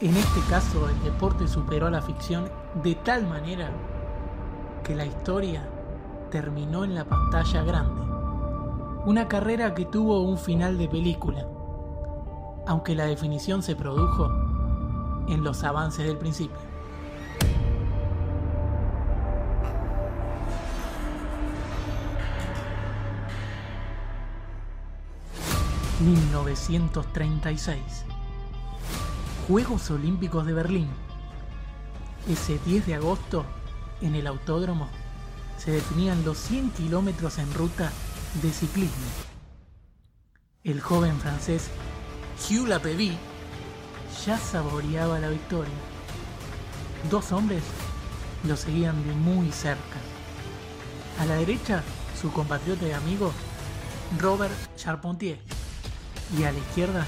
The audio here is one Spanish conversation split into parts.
En este caso, el deporte superó a la ficción de tal manera que la historia terminó en la pantalla grande. Una carrera que tuvo un final de película, aunque la definición se produjo en los avances del principio. ...1936... Juegos Olímpicos de Berlín. Ese 10 de agosto, en el autódromo, se definían los 100 kilómetros en ruta de ciclismo. El joven francés Hugh Lapévy ya saboreaba la victoria. Dos hombres lo seguían de muy cerca. A la derecha, su compatriota y amigo Robert Charpentier. Y a la izquierda,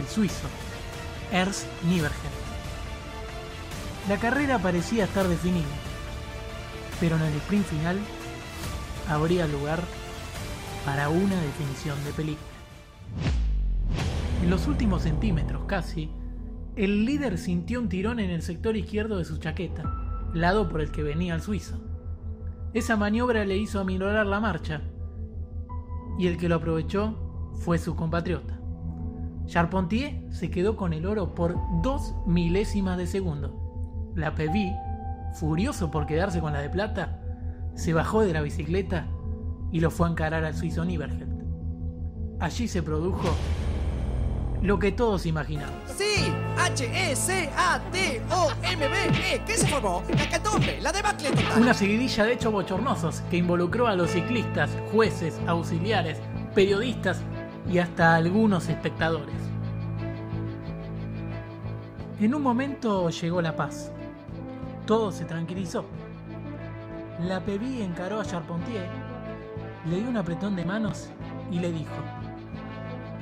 el suizo Ernst Nieberger. La carrera parecía estar definida, pero en el sprint final habría lugar para una definición de película. En los últimos centímetros casi, el líder sintió un tirón en el sector izquierdo de su chaqueta, lado por el que venía el suizo. Esa maniobra le hizo aminorar la marcha, y el que lo aprovechó fue su compatriota. Charpentier se quedó con el oro por dos milésimas de segundo. La Pevi, furioso por quedarse con la de plata, se bajó de la bicicleta y lo fue a encarar al suizo Niebergelt. Allí se produjo lo que todos imaginaban. Sí, H-E-C-A-T-O-M-B-E, ¿qué se formó? La catombe, la debacle total. Una seguidilla de hechos bochornosos que involucró a los ciclistas, jueces, auxiliares, periodistas y hasta algunos espectadores. En un momento llegó la paz. Todo se tranquilizó. La Peví encaró a Charpentier, le dio un apretón de manos y le dijo: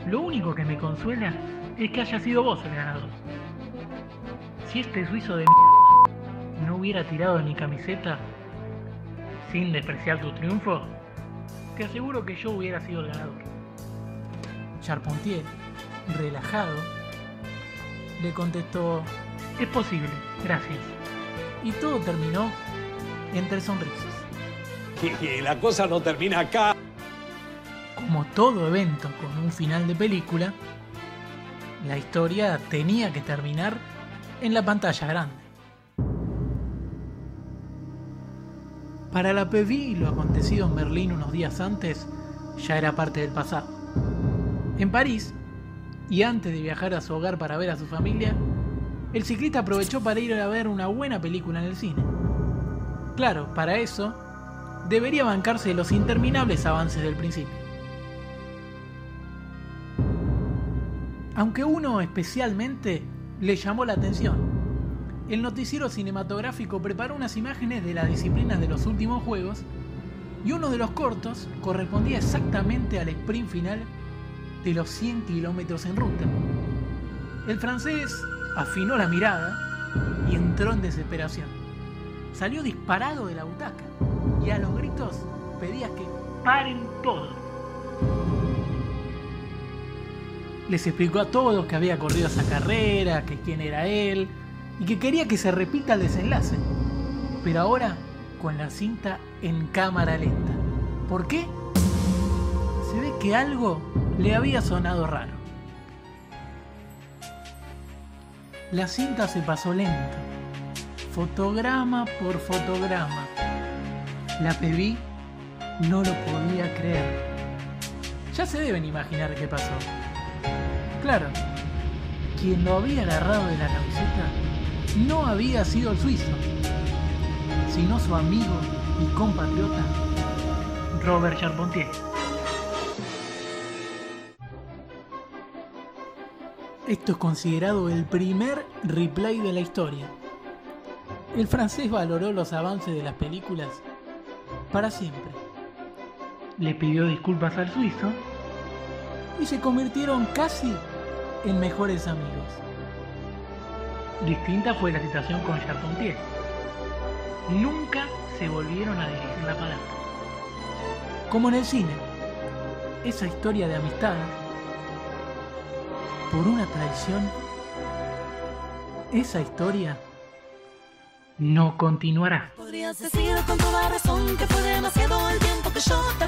Lo único que me consuela es que haya sido vos el ganador. Si este suizo de mierda no hubiera tirado mi camiseta sin despreciar tu triunfo, te aseguro que yo hubiera sido el ganador. Charpentier, relajado, le contestó, es posible, gracias. Y todo terminó entre sonrisas. Y la cosa no termina acá. Como todo evento con un final de película, la historia tenía que terminar en la pantalla grande. Para la PV lo acontecido en Berlín unos días antes ya era parte del pasado. En París, y antes de viajar a su hogar para ver a su familia, el ciclista aprovechó para ir a ver una buena película en el cine. Claro, para eso, debería bancarse los interminables avances del principio. Aunque uno especialmente le llamó la atención. El noticiero cinematográfico preparó unas imágenes de las disciplinas de los últimos juegos y uno de los cortos correspondía exactamente al sprint final de los 100 kilómetros en ruta. El francés afinó la mirada y entró en desesperación. Salió disparado de la butaca y a los gritos pedía que paren todo. Les explicó a todos que había corrido esa carrera, que quién era él y que quería que se repita el desenlace. Pero ahora con la cinta en cámara lenta. ¿Por qué? Se ve que algo le había sonado raro. La cinta se pasó lento, fotograma por fotograma. La pedí, no lo podía creer. Ya se deben imaginar qué pasó. Claro, quien lo había agarrado de la camiseta no había sido el suizo, sino su amigo y compatriota Robert Charpentier. Esto es considerado el primer replay de la historia. El francés valoró los avances de las películas para siempre. Le pidió disculpas al suizo y se convirtieron casi en mejores amigos. Distinta fue la situación con Charpentier. Nunca se volvieron a dirigir la palabra. Como en el cine, esa historia de amistad por una traición, esa historia no continuará. Podrías decir con toda razón que fue demasiado el tiempo que yo te.